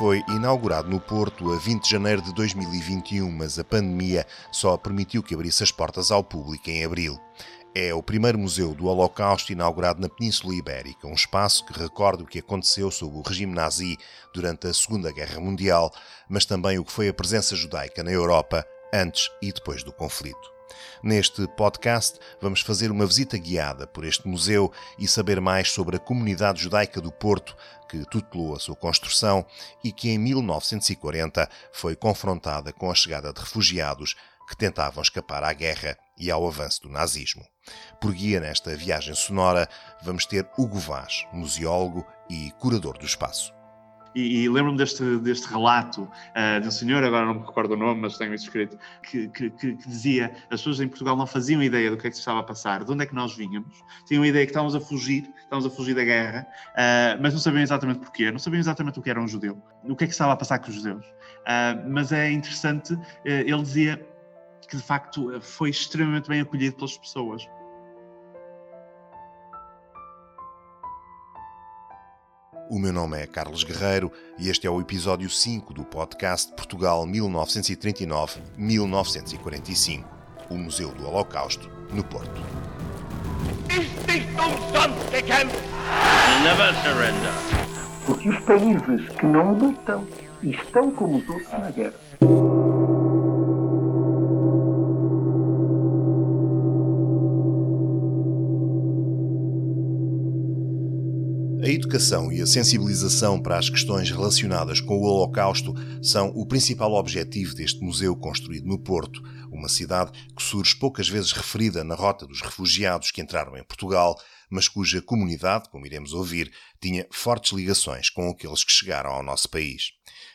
Foi inaugurado no Porto a 20 de janeiro de 2021, mas a pandemia só permitiu que abrisse as portas ao público em abril. É o primeiro museu do Holocausto inaugurado na Península Ibérica, um espaço que recorda o que aconteceu sob o regime nazi durante a Segunda Guerra Mundial, mas também o que foi a presença judaica na Europa antes e depois do conflito. Neste podcast, vamos fazer uma visita guiada por este museu e saber mais sobre a comunidade judaica do Porto, que tutelou a sua construção e que em 1940 foi confrontada com a chegada de refugiados que tentavam escapar à guerra e ao avanço do nazismo. Por guia nesta viagem sonora, vamos ter Hugo Vaz, museólogo e curador do espaço. E, e lembro-me deste, deste relato uh, de um senhor, agora não me recordo o nome, mas tenho isso escrito, que, que, que, dizia as pessoas em Portugal não faziam ideia do que é que se estava a passar, de onde é que nós vínhamos, tinham a ideia que estávamos a fugir, estávamos a fugir da guerra, uh, mas não sabiam exatamente porquê, não sabiam exatamente o que era um judeu, o que é que estava a passar com os judeus. Uh, mas é interessante, ele dizia que de facto foi extremamente bem acolhido pelas pessoas. O meu nome é Carlos Guerreiro e este é o episódio 5 do podcast Portugal 1939-1945, o Museu do Holocausto, no Porto. Never surrender. Porque os países que não lutam estão como os outros na guerra. Educação e a sensibilização para as questões relacionadas com o Holocausto são o principal objetivo deste museu construído no Porto, uma cidade que surge poucas vezes referida na rota dos refugiados que entraram em Portugal, mas cuja comunidade, como iremos ouvir, tinha fortes ligações com aqueles que chegaram ao nosso país.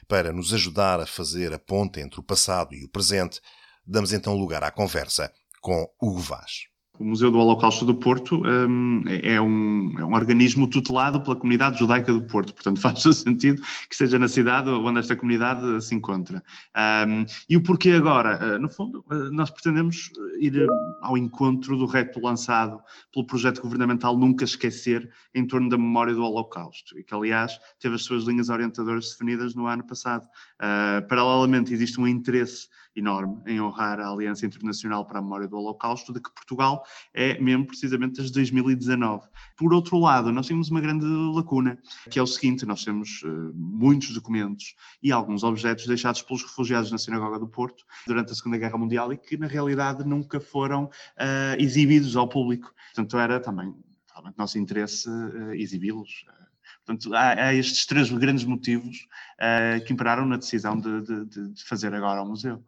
Para nos ajudar a fazer a ponte entre o passado e o presente, damos então lugar à conversa com Hugo Vaz. O Museu do Holocausto do Porto um, é, um, é um organismo tutelado pela comunidade judaica do Porto, portanto faz sentido que seja na cidade onde esta comunidade se encontra. Um, e o porquê agora? Uh, no fundo, uh, nós pretendemos ir uh, ao encontro do reto lançado pelo projeto governamental Nunca Esquecer em torno da memória do Holocausto, e que, aliás, teve as suas linhas orientadoras definidas no ano passado. Uh, paralelamente, existe um interesse enorme em honrar a Aliança Internacional para a Memória do Holocausto, de que Portugal é membro precisamente desde 2019. Por outro lado, nós temos uma grande lacuna, que é o seguinte: nós temos uh, muitos documentos e alguns objetos deixados pelos refugiados na Sinagoga do Porto durante a Segunda Guerra Mundial e que, na realidade, nunca foram uh, exibidos ao público. Portanto, era também, realmente, nosso interesse uh, exibi-los. Portanto, há, há, estes três grandes motivos uh, que imperaram na decisão de, de, de, fazer agora o museu.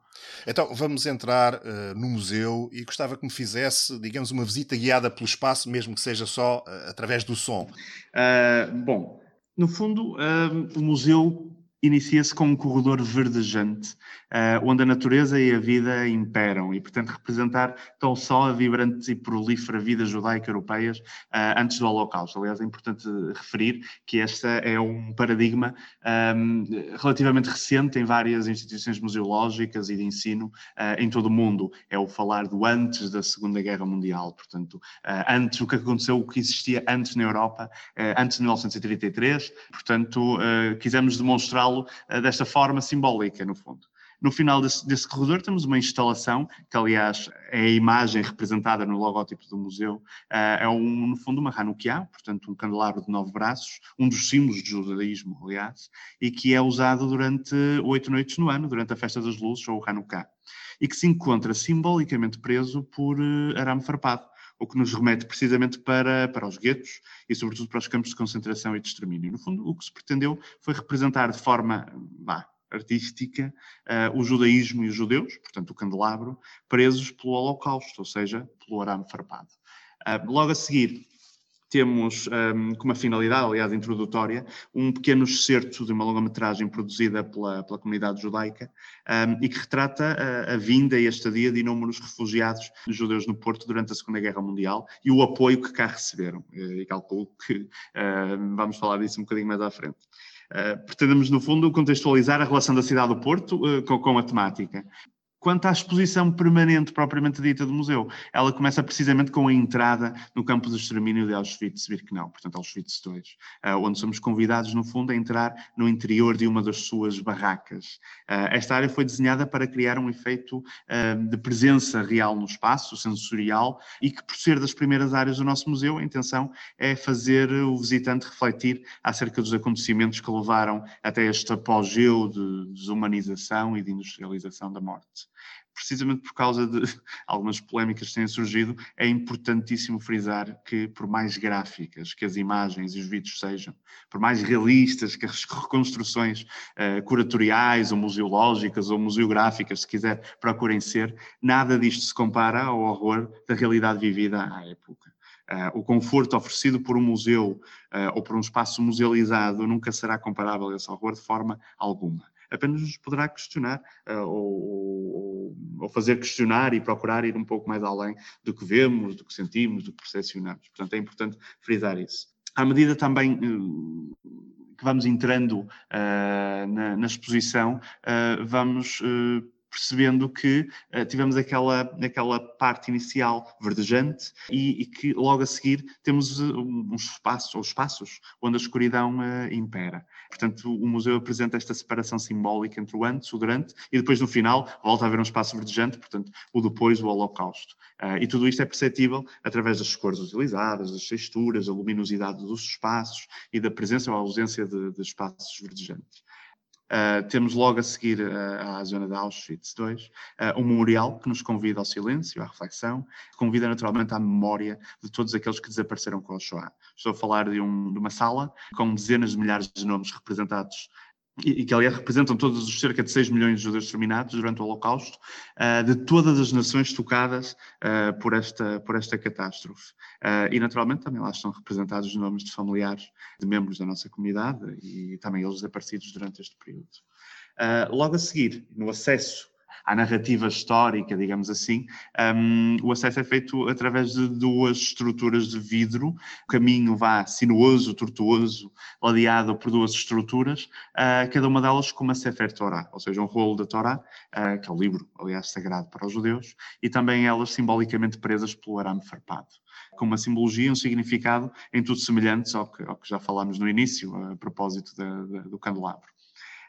Então, vamos entrar uh, no museu e gostava que me fizesse, digamos, uma visita guiada pelo espaço, mesmo que seja só uh, através do som. bom, no fundo, o museu inicia-se com um corredor verdejante, uh, onde a natureza e a vida imperam e, portanto, representar tão só a vibrante e prolífera vida judaica europeias uh, antes do Holocausto. Aliás, é importante referir que este é um paradigma um, relativamente recente em várias instituições museológicas e de ensino uh, em todo o mundo. É o falar do antes da Segunda Guerra Mundial, portanto, antes, o que aconteceu, o que existia antes na Europa, antes de 1933, portanto, quisemos demonstrar lo uh, desta forma simbólica, no fundo. No final desse, desse, corredor temos uma instalação, que aliás é a imagem representada no logótipo do museu, uh, é um, no fundo uma Hanukkah, portanto um candelabro de nove braços, um dos símbolos do judaísmo, aliás, e que é usado durante oito noites no ano, durante a Festa das Luzes ou Hanukkah, e que se encontra simbolicamente preso por uh, arame farpado o que nos remete precisamente para, para os guetos e, sobretudo, para os campos de concentração e de extermínio. No fundo, o que se pretendeu foi representar de forma bah, artística uh, o judaísmo e os judeus, portanto, o candelabro, presos pelo Holocausto, ou seja, pelo arame farpado. Uh, logo a seguir, temos um, como finalidade, aliás, introdutória, um pequeno excerto de uma longa-metragem produzida pela, pela comunidade judaica um, e que retrata a, a, vinda e a estadia de inúmeros refugiados judeus no Porto durante a Segunda Guerra Mundial e o apoio que cá receberam. E calculo que uh, vamos falar disso um bocadinho mais à frente. Uh, pretendemos, no fundo, contextualizar a relação da cidade do Porto uh, com, com a temática Quanto à exposição permanente propriamente dita do museu, ela começa precisamente com a entrada no campo de extermínio de Auschwitz-Birkenau, portanto Auschwitz II, eh, onde somos convidados, no fundo, a entrar no interior de uma das suas barracas. Eh, esta área foi desenhada para criar um efeito eh, de presença real no espaço, sensorial, e que, por ser das primeiras áreas do nosso museu, a intenção é fazer o visitante refletir acerca dos acontecimentos que levaram até este apogeu de desumanização e de industrialização da morte precisamente por causa de algumas polémicas que têm surgido, é importantíssimo frisar que, por mais gráficas que as imagens e os vídeos sejam, por mais realistas que as reconstruções uh, curatoriais ou museológicas ou museográficas, se quiser, procurem ser, nada disto se compara ao horror da realidade vivida à época. Uh, o conforto oferecido por um museu uh, ou por um espaço musealizado nunca será comparável a esse horror de forma alguma apenas nos poderá questionar uh, ou, ou, fazer questionar e procurar ir um pouco mais além do que vemos, do que sentimos, do que percepcionamos. Portanto, é importante frisar isso. À medida também uh, que vamos entrando uh, na, na, exposição, vamos percebendo que uh, tivemos aquela, aquela parte inicial verdejante e, e, que logo a seguir temos uh, uns espaços, ou espaços onde a escuridão uh, impera. Portanto, o museu apresenta esta separação simbólica entre o antes, o durante, e depois no final volta a haver um espaço verdejante, portanto, o depois, o holocausto. e tudo isto é perceptível através das cores utilizadas, das texturas, a luminosidade dos espaços e da presença ou ausência de, de espaços verdejantes. Uh, temos logo a seguir uh, à zona de Auschwitz II uh, um memorial que nos convida ao silêncio, à reflexão, convida naturalmente à memória de todos aqueles que desapareceram com a Shoah. Estou a falar de, um, de uma sala com dezenas de milhares de nomes representados e, que aliás representam todos os cerca de 6 milhões de judeus exterminados durante o Holocausto, uh, de todas as nações tocadas uh, por, esta, por esta catástrofe. Uh, e naturalmente também lá estão representados os nomes de familiares de membros da nossa comunidade e também eles desaparecidos durante este período. logo a seguir, no acesso à narrativa histórica, digamos assim, um, o acesso é feito através de duas estruturas de vidro. O caminho vá sinuoso, tortuoso, ladeado por duas estruturas, uh, cada uma delas com uma Sefer Torah, ou seja, um rolo da Torá, uh, que é o livro, aliás, sagrado para os judeus, e também elas simbolicamente presas pelo arame farpado com uma simbologia, um significado em tudo semelhantes ao que, ao que já falámos no início, a propósito do candelabro.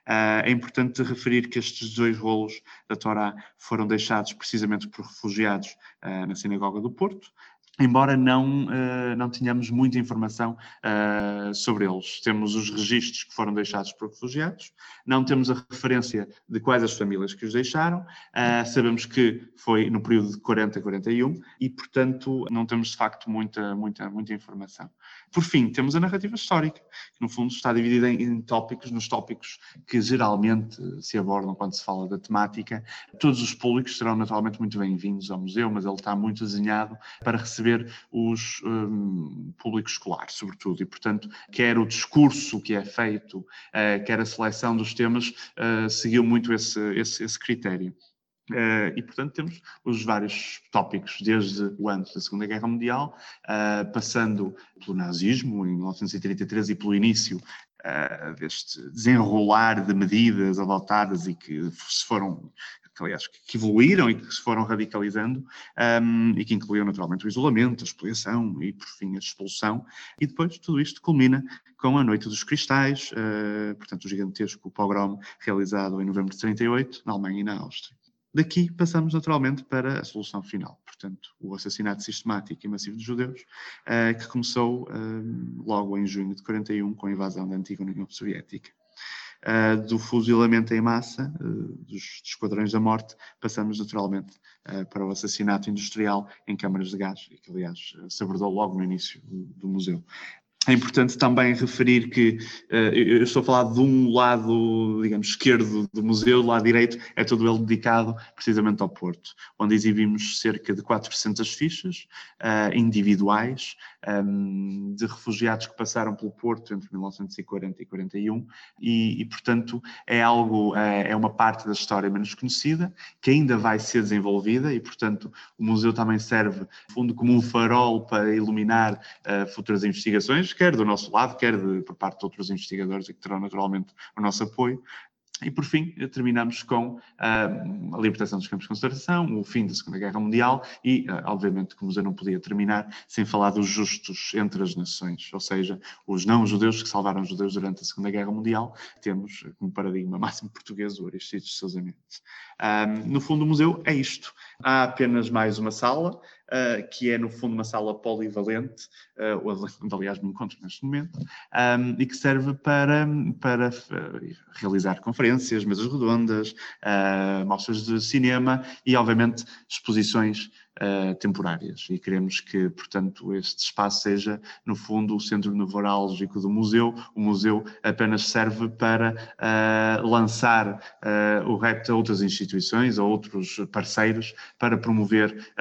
Uh, é importante referir que estes dois rolos da Torá foram deixados precisamente por refugiados uh, na Sinagoga do Porto, embora não, uh, não tenhamos muita informação uh, sobre eles. Temos os registros que foram deixados por refugiados, não temos a referência de quais as famílias que os deixaram, uh, sabemos que foi no período de 40 a 41 e, portanto, não temos de facto muita, muita, muita informação. Por fim, temos a narrativa histórica, que no fundo está dividida em, em, tópicos, nos tópicos que geralmente se abordam quando se fala da temática. Todos os públicos serão naturalmente muito bem-vindos ao museu, mas ele está muito desenhado para receber os um, públicos escolares, sobretudo, e portanto, quer o discurso que é feito, uh, quer a seleção dos temas, uh, seguiu muito esse, esse, esse critério. Uh, e, portanto, temos os vários tópicos, desde o antes da Segunda Guerra Mundial, uh, passando pelo nazismo, em 1933, e pelo início uh, deste desenrolar de medidas adotadas e que se foram aliás que evoluíram e que se foram radicalizando um, e que incluíam naturalmente o isolamento, a expoliação e por fim a expulsão e depois tudo isto culmina com a Noite dos Cristais, uh, portanto o gigantesco pogrom realizado em novembro de 38 na Alemanha e na Áustria. Daqui passamos naturalmente para a solução final, portanto, o assassinato sistemático e massivo de judeus, uh, que começou uh, logo em junho de 41 com a invasão da antiga União Soviética. Uh, do fuzilamento em massa, dos, esquadrões da morte, passamos naturalmente para o assassinato industrial em câmaras de gás, que aliás se abordou logo no início do museu. É importante também referir que uh, eu estou a falar de um lado, digamos, esquerdo do museu, do lado direito é todo ele dedicado precisamente ao Porto, onde exibimos cerca de 400 fichas uh, individuais um, de refugiados que passaram pelo Porto entre 1940 e 41 e, e portanto, é algo, é, é uma parte da história menos conhecida, que ainda vai ser desenvolvida e, portanto, o museu também serve, no fundo, como um farol para iluminar uh, futuras investigações, quer do nosso lado, quer de, por parte de outros investigadores e que terão naturalmente o nosso apoio. E por fim, terminamos com ah, a libertação dos campos de concentração, o fim da Segunda Guerra Mundial e, ah, obviamente, que o museu não podia terminar sem falar dos justos entre as nações, ou seja, os não-judeus que salvaram os judeus durante a Segunda Guerra Mundial. Temos como paradigma máximo português o Aristides de Sousa Mendes. Ah, no fundo, o museu é isto. Há apenas mais uma sala, uh, que é no fundo uma sala polivalente, uh, onde aliás me encontro neste momento, um, e que serve para, para realizar conferências, mesas redondas, uh, mostras de cinema e, obviamente, exposições uh, temporárias e queremos que, portanto, este espaço seja, no fundo, o centro neurálgico do museu. O museu apenas serve para uh, lançar uh, o repto a outras instituições, a outros parceiros, para promover,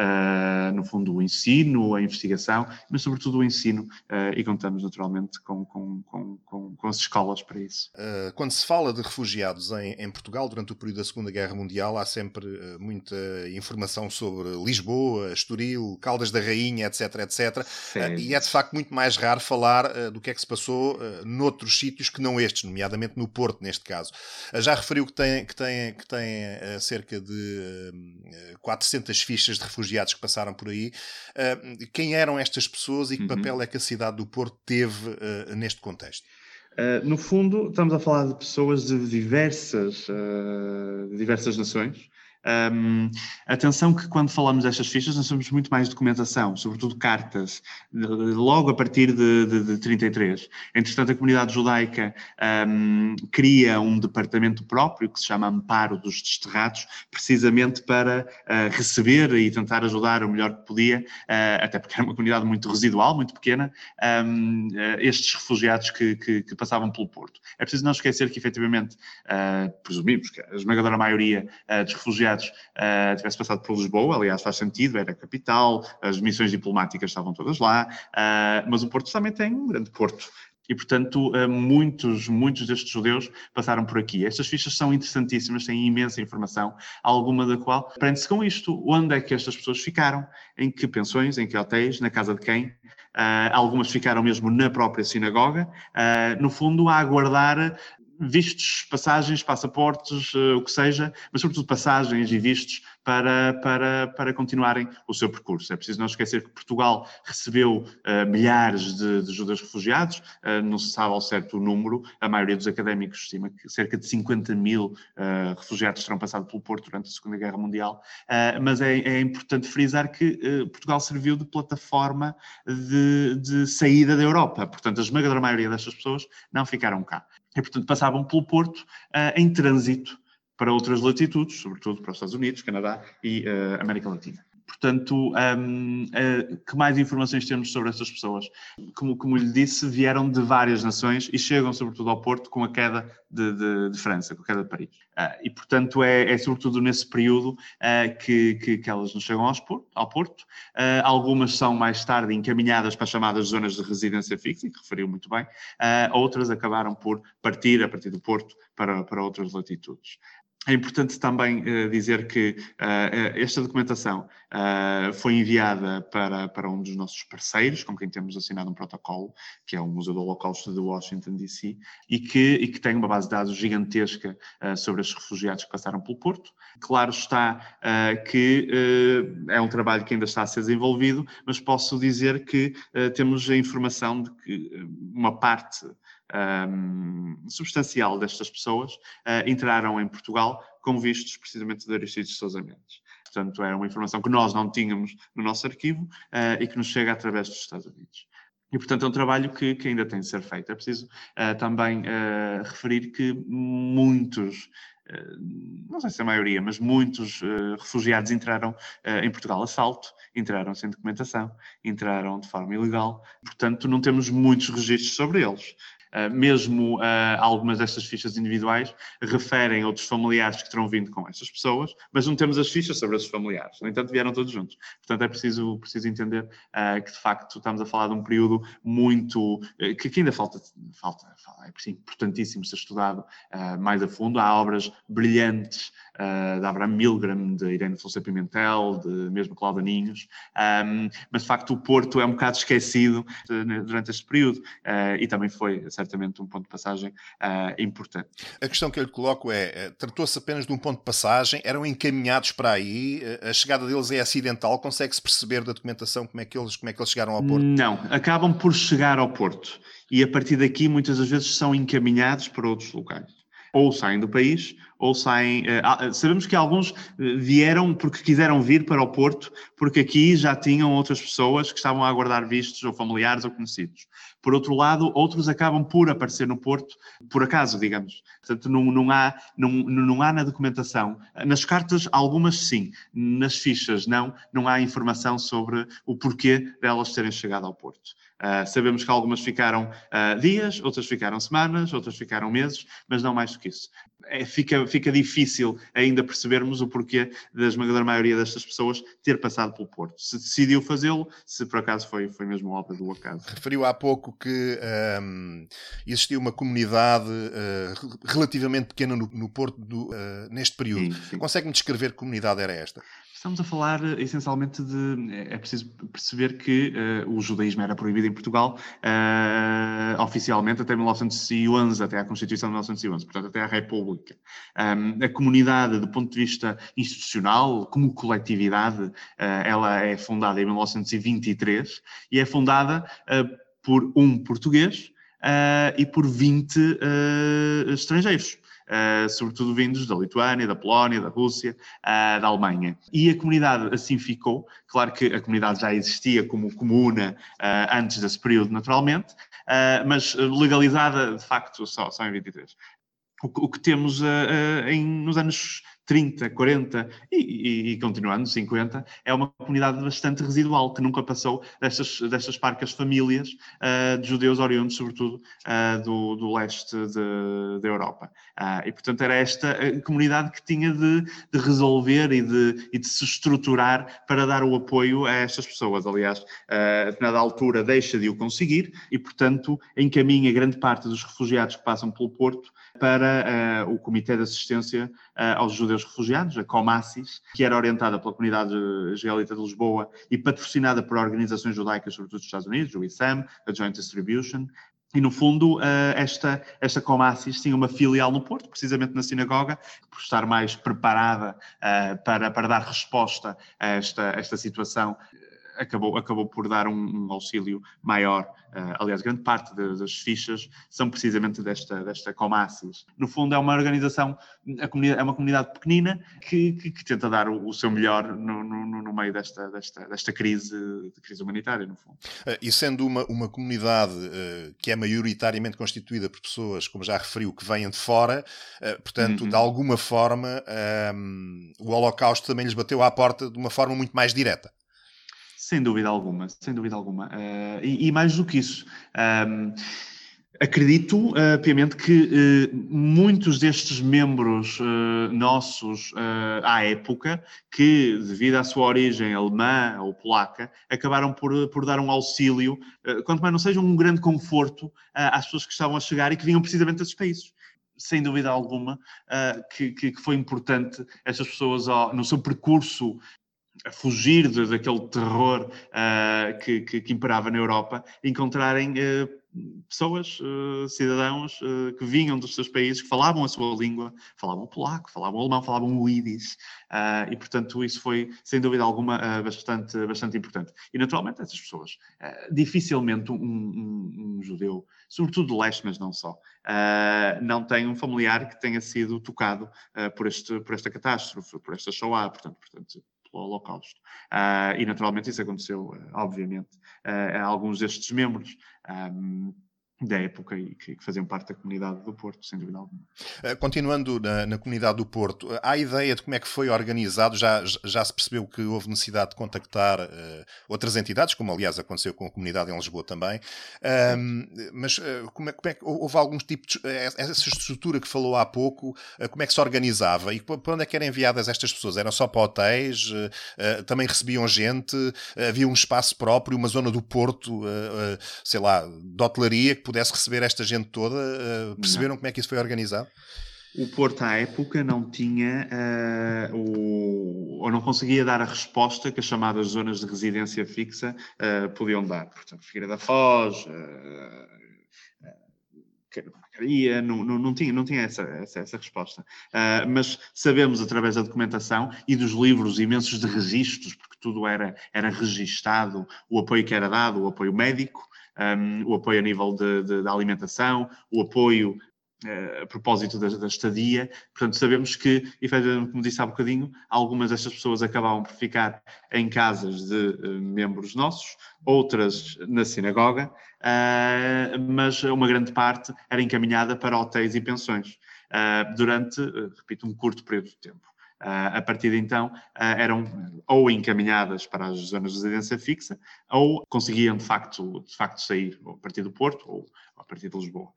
no fundo, o ensino, a investigação, mas sobretudo o ensino e contamos naturalmente com, com, com, com, as escolas para isso. quando se fala de refugiados em, em, Portugal durante o período da Segunda Guerra Mundial, há sempre muita informação sobre Lisboa, Lisboa, Estoril, Caldas da Rainha, etc, etc. Uh, e é de facto muito mais raro falar uh, do que é que se passou uh, noutros sítios que não estes, nomeadamente no Porto, neste caso. Já referiu que tem, que tem, que tem cerca de 400 fichas de refugiados que passaram por aí. quem eram estas pessoas e que uhum. papel é que a cidade do Porto teve neste contexto? Uh, no fundo, estamos a falar de pessoas de diversas, uh, diversas nações, um, atenção que quando falamos destas fichas, nós temos muito mais documentação, sobretudo cartas, logo a partir de, de, de 33. Entretanto, a comunidade judaica um, cria um departamento próprio que se chama Amparo dos Desterrados, precisamente para uh, receber e tentar ajudar o melhor que podia, uh, até porque era uma comunidade muito residual, muito pequena, um, uh, ah, estes refugiados que, que, que, passavam pelo Porto. É preciso não esquecer que, efetivamente, presumimos que a esmagadora maioria dos refugiados uh, tivesse passado por Lisboa, aliás faz sentido, era a capital, as missões diplomáticas estavam todas lá, uh, mas o Porto também tem um grande porto. E, portanto, uh, muitos, muitos destes judeus passaram por aqui. Estas fichas são interessantíssimas, têm imensa informação, alguma da qual prende-se com isto. Onde é que estas pessoas ficaram? Em que pensões? Em que hotéis? Na casa de quem? Uh, algumas ficaram mesmo na própria sinagoga, uh, no fundo, a aguardar vistos, passagens, passaportes, uh, o que seja, mas sobretudo passagens e vistos para, para, para continuarem o seu percurso. É preciso não esquecer que Portugal recebeu uh, milhares de, de judeus refugiados, uh, não se sabe ao certo o número, a maioria dos académicos estima que cerca de 50 mil refugiados terão passado pelo Porto durante a Segunda Guerra Mundial, mas é, é, importante frisar que Portugal serviu de plataforma de, de saída da Europa, portanto a esmagadora maioria destas pessoas não ficaram cá e, portanto, passavam pelo Porto uh, em trânsito para outras latitudes, sobretudo para os Estados Unidos, Canadá e uh, América Latina. Portanto, um, uh, que mais informações temos sobre essas pessoas? Como, como lhe disse, vieram de várias nações e chegam, sobretudo, ao Porto com a queda de, de, de França, com a queda de Paris. Uh, e, portanto, é, é, sobretudo nesse período uh, que, que, que, elas nos chegam ao Porto. algumas são mais tarde encaminhadas para as chamadas zonas de residência fixa, que referiu muito bem. outras acabaram por partir a partir do Porto para, para outras latitudes. É importante também uh, dizer que uh, esta documentação uh, foi enviada para, para um dos nossos parceiros, com quem temos assinado um protocolo, que é o Museu do Holocausto de Washington, D.C., e que, e que tem uma base de dados gigantesca sobre os refugiados que passaram pelo Porto. Claro está que é um trabalho que ainda está a ser desenvolvido, mas posso dizer que temos a informação de que uma parte um, substancial destas pessoas uh, entraram em Portugal com vistos precisamente de Aristides de Sousa Mendes. Portanto, era uma informação que nós não tínhamos no nosso arquivo uh, e que nos chega através dos Estados Unidos. E, portanto, é um trabalho que, que ainda tem de ser feito. É preciso uh, também uh, referir que muitos, uh, não sei se a maioria, mas muitos refugiados entraram em Portugal a salto, entraram sem documentação, entraram de forma ilegal. Portanto, não temos muitos registros sobre eles. Uh, mesmo uh, algumas destas fichas individuais referem outros familiares que terão vindo com essas pessoas, mas não temos as fichas sobre esses familiares. No entanto, vieram todos juntos. Portanto, é preciso, preciso entender uh, que, de facto, estamos a falar de um período muito. que, ainda falta, falta, é importantíssimo ser estudado mais a fundo. Há obras brilhantes uh, de Abraham Milgram, de Irene Fonseca Pimentel, de mesmo Cláudia Ninhos, um, mas de facto o Porto é um bocado esquecido de, durante este período uh, e também foi certamente um ponto de passagem uh, importante. A questão que eu lhe coloco é, tratou-se apenas de um ponto de passagem, eram encaminhados para aí, a chegada deles é acidental, consegue-se perceber da documentação como é, que eles, como é que eles chegaram ao Porto? Não, acabam por chegar ao Porto e a partir daqui muitas das vezes são encaminhados para outros locais ou saem do país, ou saem. Uh, sabemos que alguns eh, vieram porque quiseram vir para o Porto, porque aqui já tinham outras pessoas que estavam a aguardar vistos, ou familiares ou conhecidos. Por outro lado, outros acabam por aparecer no Porto, por acaso, digamos. Portanto, não, não, há, não, não há na documentação. Nas cartas, algumas sim, nas fichas, não, não há informação sobre o porquê delas terem chegado ao Porto. Uh, sabemos que algumas ficaram uh, dias, outras ficaram semanas, outras ficaram meses, mas não mais do que isso. É, fica, fica difícil ainda percebermos o porquê da esmagadora maioria destas pessoas ter passado pelo Porto. Se decidiu fazê-lo, se por acaso foi, foi mesmo obra do acaso. Referiu há pouco que um, existia uma comunidade uh, relativamente pequena no, no Porto do, neste período. Consegue-me descrever que comunidade era esta? Estamos a falar eh, essencialmente de. É, é preciso perceber que uh, o judaísmo era proibido em Portugal uh, oficialmente até 1911, até a Constituição de 1911, portanto, até a República. Um, a comunidade, do ponto de vista institucional, como coletividade, uh, ela é fundada em 1923 e é fundada por um português e por 20 estrangeiros uh, sobretudo vindos da Lituânia, da Polónia, da Rússia, uh, da Alemanha. E a comunidade assim ficou. Claro que a comunidade já existia como comuna uh, antes desse período, naturalmente, mas legalizada, de facto, só, só em 23. O, o que temos em, nos anos 30, 40 e, e, e, continuando, 50, é uma comunidade bastante residual, que nunca passou destas, destas parcas famílias uh, de judeus oriundos, sobretudo, uh, do, do leste da Europa. Uh, e, portanto, era esta comunidade que tinha de, de resolver e de, e de, se estruturar para dar o apoio a estas pessoas. Aliás, a determinada altura deixa de o conseguir e, portanto, encaminha grande parte dos refugiados que passam pelo Porto para o Comitê de Assistência aos Judeus dos refugiados, a Comassis, que era orientada pela comunidade israelita de Lisboa e patrocinada por organizações judaicas, sobretudo dos Estados Unidos, o ISAM, a Joint Distribution, e, no fundo, eh, esta, esta Comassis tinha uma filial no Porto, precisamente na sinagoga, por estar mais preparada eh, para, para dar resposta a esta, esta situação acabou, acabou por dar um, um auxílio maior. Uh, aliás, grande parte de, das fichas são precisamente desta, desta. No fundo, é uma organização, é uma comunidade pequenina que, que, que tenta dar o, o, seu melhor no, no, no meio desta, desta, desta crise, de crise humanitária, no fundo. Uh, e sendo uma, uma comunidade uh, que é maioritariamente constituída por pessoas, como já referiu, que vêm de fora, portanto, uhum. de alguma forma, um, o Holocausto também lhes bateu à porta de uma forma muito mais direta. Sem dúvida alguma, sem dúvida alguma. Uh, e, e, mais do que isso, um, acredito uh, piamente que uh, muitos destes membros nossos à época, que devido à sua origem alemã ou polaca, acabaram por, por dar um auxílio, quanto mais não seja um grande conforto às pessoas que estavam a chegar e que vinham precisamente desses países sem dúvida alguma, uh, que, que, foi importante estas pessoas, no seu percurso a fugir de, daquele terror uh, que, que, que, imperava na Europa, encontrarem uh, pessoas, uh, cidadãos que vinham dos seus países, que falavam a sua língua, falavam polaco, falavam alemão, falavam o Yiddish, e portanto isso foi, sem dúvida alguma, bastante, bastante importante. E naturalmente essas pessoas, dificilmente um, um, um, judeu, sobretudo do leste, mas não só, não tem um familiar que tenha sido tocado por, este, por esta catástrofe, por esta Shoah, portanto, portanto Holocausto. Uh, e naturalmente isso aconteceu, uh, obviamente, uh, a alguns destes membros. Um, da época e que, faziam parte da comunidade do Porto, sem dúvida alguma. Eh, continuando na, na, comunidade do Porto, há ideia de como é que foi organizado? Já, já se percebeu que houve necessidade de contactar uh, outras entidades, como aliás aconteceu com a comunidade em Lisboa também, mas uh, como, é, como é que houve algum tipo de. Essa estrutura que falou há pouco, uh, como é que se organizava e para onde é que eram enviadas estas pessoas? Eram só para hotéis? também recebiam gente? havia um espaço próprio, uma zona do Porto, sei lá, de hotelaria pudesse receber esta gente toda? Uh, perceberam não. como é que isso foi organizado? O Porto, à época, não tinha uh, o, ou não conseguia dar a resposta que as chamadas zonas de residência fixa uh, podiam dar. Portanto, Figueira da Foz, Macaria, não, não, não, tinha, não tinha essa, essa, essa resposta. Uh, mas sabemos, através da documentação e dos livros imensos de registros, porque tudo era, era registado, o apoio que era dado, o apoio médico, um, o apoio a nível de alimentação, o apoio Uh, a propósito da, da, estadia. Portanto, sabemos que, efetivamente, como disse há bocadinho, algumas destas pessoas acabavam por ficar em casas de uh, membros nossos, outras na sinagoga, uh, mas uma grande parte era encaminhada para hotéis e pensões, durante, repito, um curto período de tempo. A partir de então, eram ou encaminhadas para as zonas de residência fixa, ou conseguiam, de facto, de facto sair a partir do Porto ou a partir de Lisboa.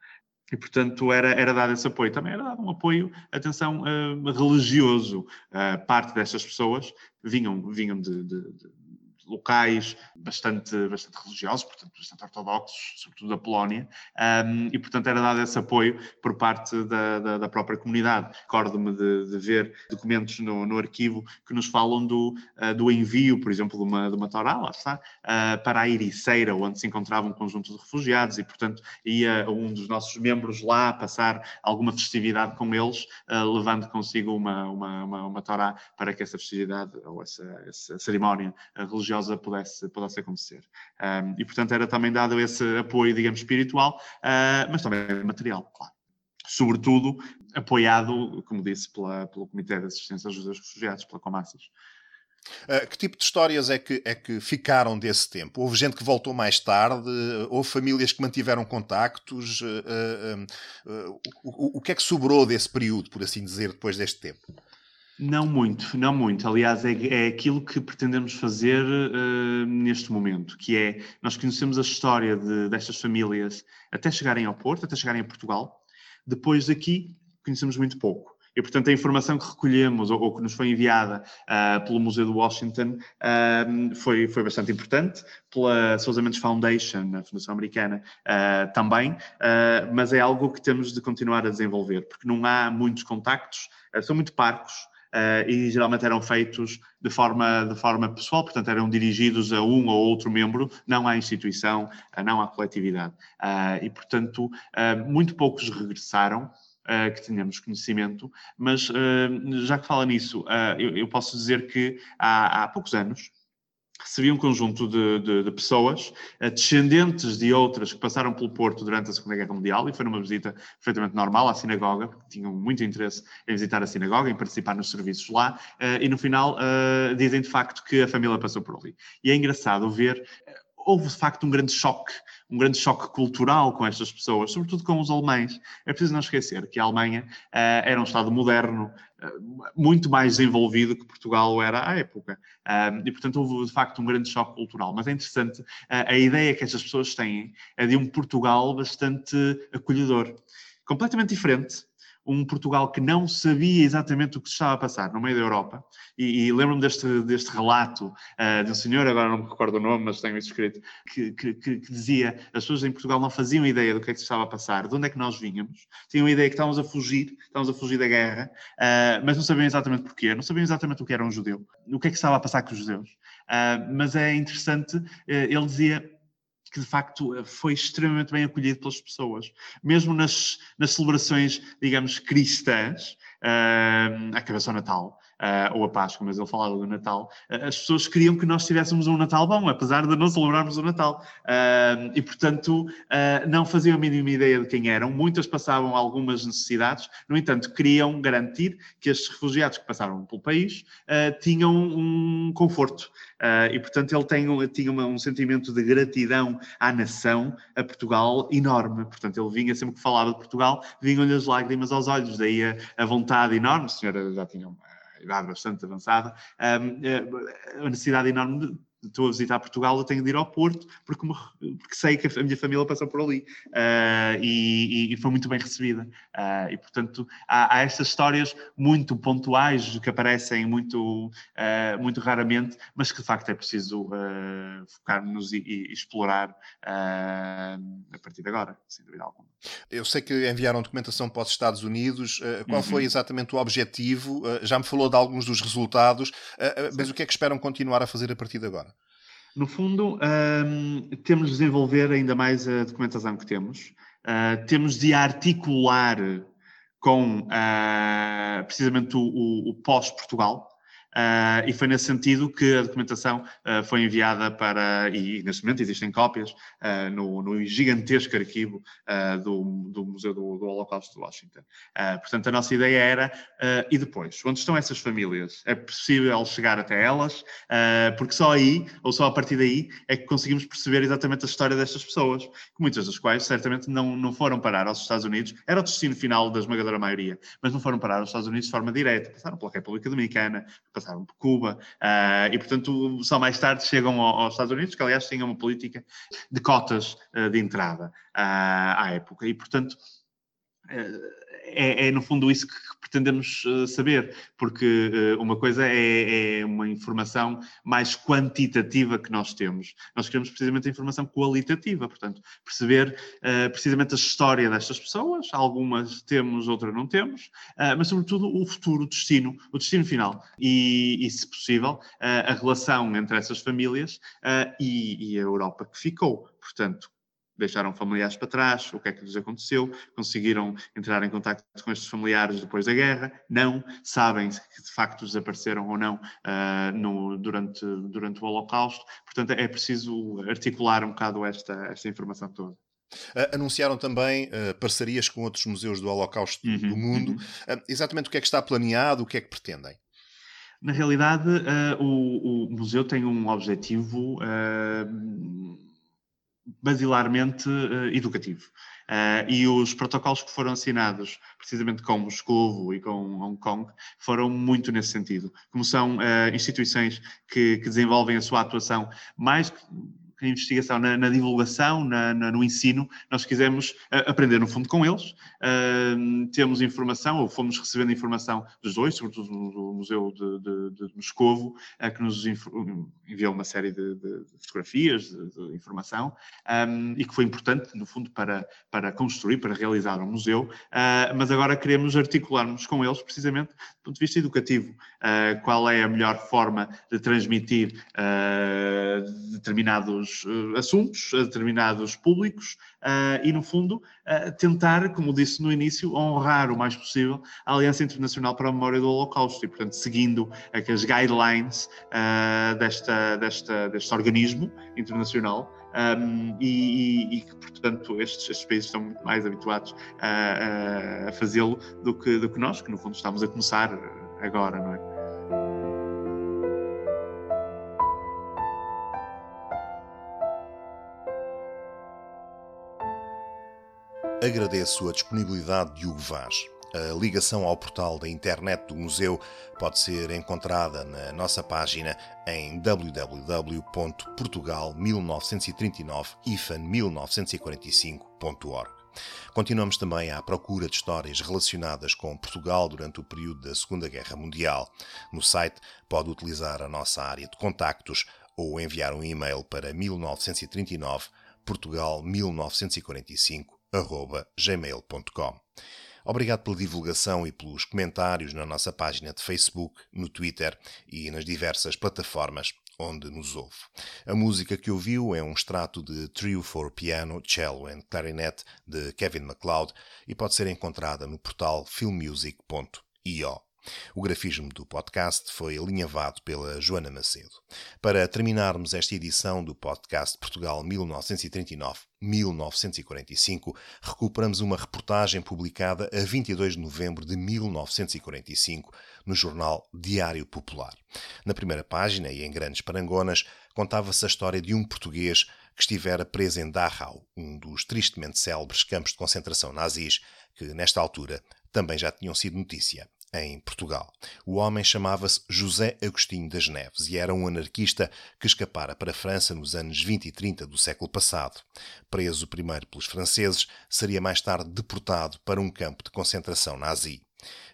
E, portanto, era, era dado esse apoio. Também era dado um apoio, atenção, uh, religioso. Parte destas pessoas vinham, vinham de, de, de locais bastante, bastante religiosos, portanto, bastante ortodoxos, sobretudo da Polónia, um, e, portanto, era dado esse apoio por parte da, da, da própria comunidade. Recordo-me de, de, ver documentos no, no, arquivo que nos falam do, uh, do envio, por exemplo, de uma, de uma Torá, lá está, uh, para a Ericeira, onde se encontrava um conjunto de refugiados, e, portanto, ia um dos nossos membros lá passar alguma festividade com eles, uh, levando consigo uma, uma, uma, uma Torá para que essa festividade ou essa, essa cerimónia religiosa religiosa pudesse, pudesse acontecer. Um, e, portanto, era também dado esse apoio, digamos, espiritual, uh, mas também material, claro. Sobretudo apoiado, como disse, pela, pelo Comitê de Assistência aos Refugiados, pela Comassis. Uh, que tipo de histórias é que, é que ficaram desse tempo? Houve gente que voltou mais tarde? Houve famílias que mantiveram contactos? Uh, uh, o, o que é que sobrou desse período, por assim dizer, depois deste tempo? Não muito, não muito. Aliás, é, é aquilo que pretendemos fazer uh, neste momento, que é nós conhecemos a história de, destas famílias até chegarem ao Porto, até chegarem a Portugal. Depois daqui conhecemos muito pouco. E, portanto, a informação que recolhemos ou, ou que nos foi enviada uh, pelo Museu de Washington uh, foi, foi bastante importante, pela Sousa Mendes Foundation, a Fundação Americana, uh, também, mas é algo que temos de continuar a desenvolver, porque não há muitos contactos, são muito parcos, Uh, e geralmente eram feitos de forma, de forma pessoal, portanto eram dirigidos a um ou outro membro, não à instituição, uh, não à coletividade. Uh, e, portanto, muito poucos regressaram, que tenhamos conhecimento, mas já que fala nisso, eu, eu, posso dizer que há, há poucos anos, recebi um conjunto de, de, de, pessoas, eh, descendentes de outras que passaram pelo Porto durante a Segunda Guerra Mundial e foi numa visita perfeitamente normal à sinagoga, porque tinham muito interesse em visitar a sinagoga, em participar nos serviços lá, eh, e no final eh, dizem de facto que a família passou por ali. E é engraçado ver houve de facto um grande choque, um grande choque cultural com estas pessoas, sobretudo com os alemães. É preciso não esquecer que a Alemanha uh, era um Estado moderno, uh, muito mais desenvolvido que Portugal era à época. Uh, e, portanto, houve de facto um grande choque cultural. Mas é interessante, a ideia que estas pessoas têm é de um Portugal bastante acolhedor. Completamente diferente um Portugal que não sabia exatamente o que se estava a passar no meio da Europa. E, e lembro-me deste, deste relato uh, de um senhor, agora não me recordo o nome, mas tenho isso escrito, que, que, que, dizia as pessoas em Portugal não faziam ideia do que é que se estava a passar, de onde é que nós vínhamos, tinham a ideia que estávamos a fugir, estávamos a fugir da guerra, uh, mas não sabiam exatamente porquê, não sabiam exatamente o que era um judeu, o que é que estava a passar com os judeus. Uh, mas é interessante, ele dizia que de facto foi extremamente bem acolhido pelas pessoas. Mesmo nas, nas celebrações, digamos, cristãs, uh, acaba-se o Natal, uh, ou a Páscoa, mas ele falava do Natal, uh, as pessoas queriam que nós tivéssemos um Natal bom, apesar de não celebrarmos o Natal. Uh, e, portanto, não faziam a mínima ideia de quem eram, muitas passavam algumas necessidades, no entanto, queriam garantir que estes refugiados que passaram pelo país tinham um conforto. e, portanto, ele tem, tinha uma, um sentimento de gratidão à nação, a Portugal, enorme. Portanto, ele vinha, sempre que falava de Portugal, vinham-lhe as lágrimas aos olhos, daí a, a vontade enorme, a senhora já tinha idade bastante avançada, a necessidade enorme de estou a visitar Portugal, eu tenho de ir ao Porto, porque, porque sei que a minha família passou por ali uh, e, e, foi muito bem recebida. Uh, e, portanto, há, há, estas histórias muito pontuais que aparecem muito, uh, muito raramente, mas que de facto é preciso focar-nos e, e, explorar a partir de agora, sem dúvida alguma. Eu sei que enviaram documentação para os Estados Unidos. Qual uhum. foi exatamente o objetivo? Já me falou de alguns dos resultados, mas o que é que esperam continuar a fazer a partir de agora? No fundo, um, temos de desenvolver ainda mais a documentação que temos. Uh, temos de articular com uh, precisamente o, o, o pós-Portugal, Uh, e foi nesse sentido que a documentação uh, foi enviada para, e neste momento existem cópias uh, no, no, gigantesco arquivo do, do, Museu do, do, Holocausto de Washington. portanto, a nossa ideia era, e depois, onde estão essas famílias? É possível chegar até elas? porque só aí, ou só a partir daí, é que conseguimos perceber exatamente a história destas pessoas, muitas das quais certamente não, não foram parar aos Estados Unidos, era o destino final da esmagadora maioria, mas não foram parar aos Estados Unidos de forma direta, passaram pela República Dominicana, passaram por Cuba, uh, e portanto só mais tarde chegam aos Estados Unidos, que aliás tinham uma política de cotas uh, de entrada uh, à época, e portanto é, é, no fundo isso que pretendemos uh, saber, porque uh, uma coisa é, é, uma informação mais quantitativa que nós temos. Nós queremos precisamente a informação qualitativa, portanto, perceber uh, precisamente a história destas pessoas, algumas temos, outras não temos, mas sobretudo o futuro, o destino, o destino final. E, e se possível, a relação entre essas famílias e, e a Europa que ficou. Portanto, deixaram familiares para trás, o que é que lhes aconteceu, conseguiram entrar em contato com estes familiares depois da guerra, não, sabem que de facto desapareceram ou não uh, no, durante, durante o Holocausto, portanto é preciso articular um bocado esta, esta informação toda. Uh, anunciaram também uh, parcerias com outros museus do Holocausto uhum, do mundo. Uhum. Uh, exatamente o que é que está planeado, o que é que pretendem? Na realidade, o, o, museu tem um objetivo basilarmente uh, educativo. Uh, e os protocolos que foram assinados, precisamente com Moscou e com Hong Kong, foram muito nesse sentido. Como são uh, instituições que, que, desenvolvem a sua atuação mais investigação, na, na divulgação, na, na, no ensino, nós quisemos uh, aprender no fundo com eles. Uh, temos informação, ou fomos recebendo informação dos dois, sobretudo do Museu de, de, de Moscovo, uh, que nos enviou uma série de, de fotografias, de, informação, um, e que foi importante, no fundo, para, para construir, para realizar um museu. mas agora queremos articular-nos com eles, precisamente do ponto de vista educativo. qual é a melhor forma de transmitir determinados determinados uh, assuntos, a determinados públicos uh, e, no fundo, uh, tentar, como disse no início, honrar o mais possível a Aliança Internacional para a Memória do Holocausto e, portanto, seguindo aquelas guidelines desta, desta, deste organismo internacional. Um, e, e, que, portanto, estes, estes, países estão muito mais habituados a, a fazê-lo do que, do que nós, que no fundo estamos a começar agora, não é? Agradeço a disponibilidade de Hugo Vaz. A ligação ao portal da internet do museu pode ser encontrada na nossa página em www.portugal1939-1945.org. Continuamos também à procura de histórias relacionadas com Portugal durante o período da Segunda Guerra Mundial. No site pode utilizar a nossa área de contactos ou enviar um e-mail para 1939 Portugal 1945 gmail.com. Obrigado pela divulgação e pelos comentários na nossa página de Facebook, no Twitter e nas diversas plataformas onde nos ouve. A música que ouviu é um extrato de Trio for Piano, Cello and Clarinet de Kevin MacLeod e pode ser encontrada no portal filmmusic.io. O grafismo do podcast foi alinhavado pela Joana Macedo. Para terminarmos esta edição do podcast Portugal 1939-1945, recuperamos uma reportagem publicada a 22 de novembro de 1945 no jornal Diário Popular. Na primeira página e em grandes parangonas, contava-se a história de um português que estivera preso em Dachau, um dos tristemente célebres campos de concentração nazis, que nesta altura também já tinham sido notícia em Portugal. O homem chamava-se José Agostinho das Neves e era um anarquista que escapara para a França nos anos 20 e 30 do século passado. Preso primeiro pelos franceses, seria mais tarde deportado para um campo de concentração nazi.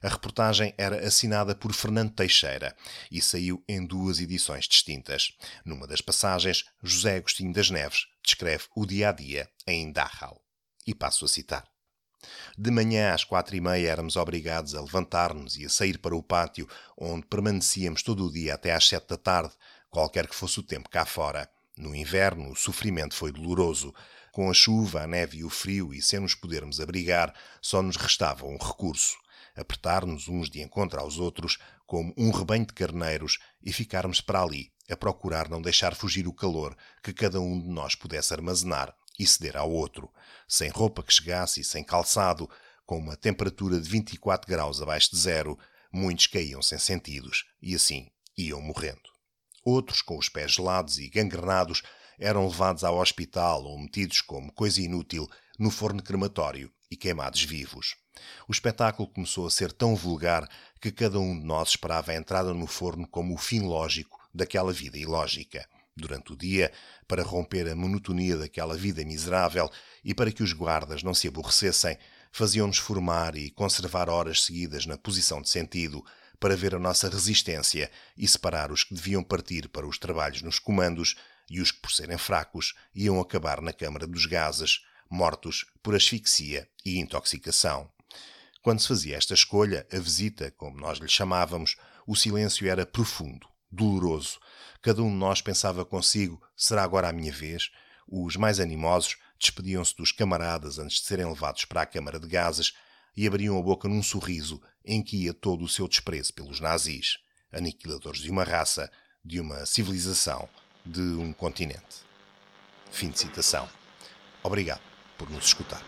A reportagem era assinada por Fernando Teixeira e saiu em duas edições distintas. Numa das passagens, José Agostinho das Neves descreve o dia a dia em Dachau. E passo a citar. De manhã às quatro e meia éramos obrigados a levantar-nos e a sair para o pátio, onde permanecíamos todo o dia até às sete da tarde, qualquer que fosse o tempo cá fora. No inverno, o sofrimento foi doloroso. Com a chuva, a neve e o frio, e sem nos podermos abrigar, só nos restava um recurso: apertar-nos uns de encontro aos outros, como um rebanho de carneiros, e ficarmos para ali, a procurar não deixar fugir o calor que cada um de nós pudesse armazenar e ceder ao outro, sem roupa que chegasse e sem calçado, com uma temperatura de 24 graus abaixo de zero, muitos caíam sem sentidos e assim iam morrendo. Outros, com os pés gelados e gangrenados, eram levados ao hospital ou metidos como coisa inútil no forno crematório e queimados vivos. O espetáculo começou a ser tão vulgar que cada um de nós esperava a entrada no forno como o fim lógico daquela vida ilógica durante o dia, para romper a monotonia daquela vida miserável e para que os guardas não se aborrecessem, faziam-nos formar e conservar horas seguidas na posição de sentido para ver a nossa resistência e separar os que deviam partir para os trabalhos nos comandos e os que, por serem fracos, iam acabar na Câmara dos Gases, mortos por asfixia e intoxicação. Quando se fazia esta escolha, a visita, como nós lhe chamávamos, o silêncio era profundo, doloroso, Cada um de nós pensava consigo: será agora a minha vez? Os mais animosos despediam-se dos camaradas antes de serem levados para a câmara de gases e abriam a boca num sorriso em que ia todo o seu desprezo pelos nazis, aniquiladores de uma raça, de uma civilização, de um continente. Fim de citação. Obrigado por nos escutar.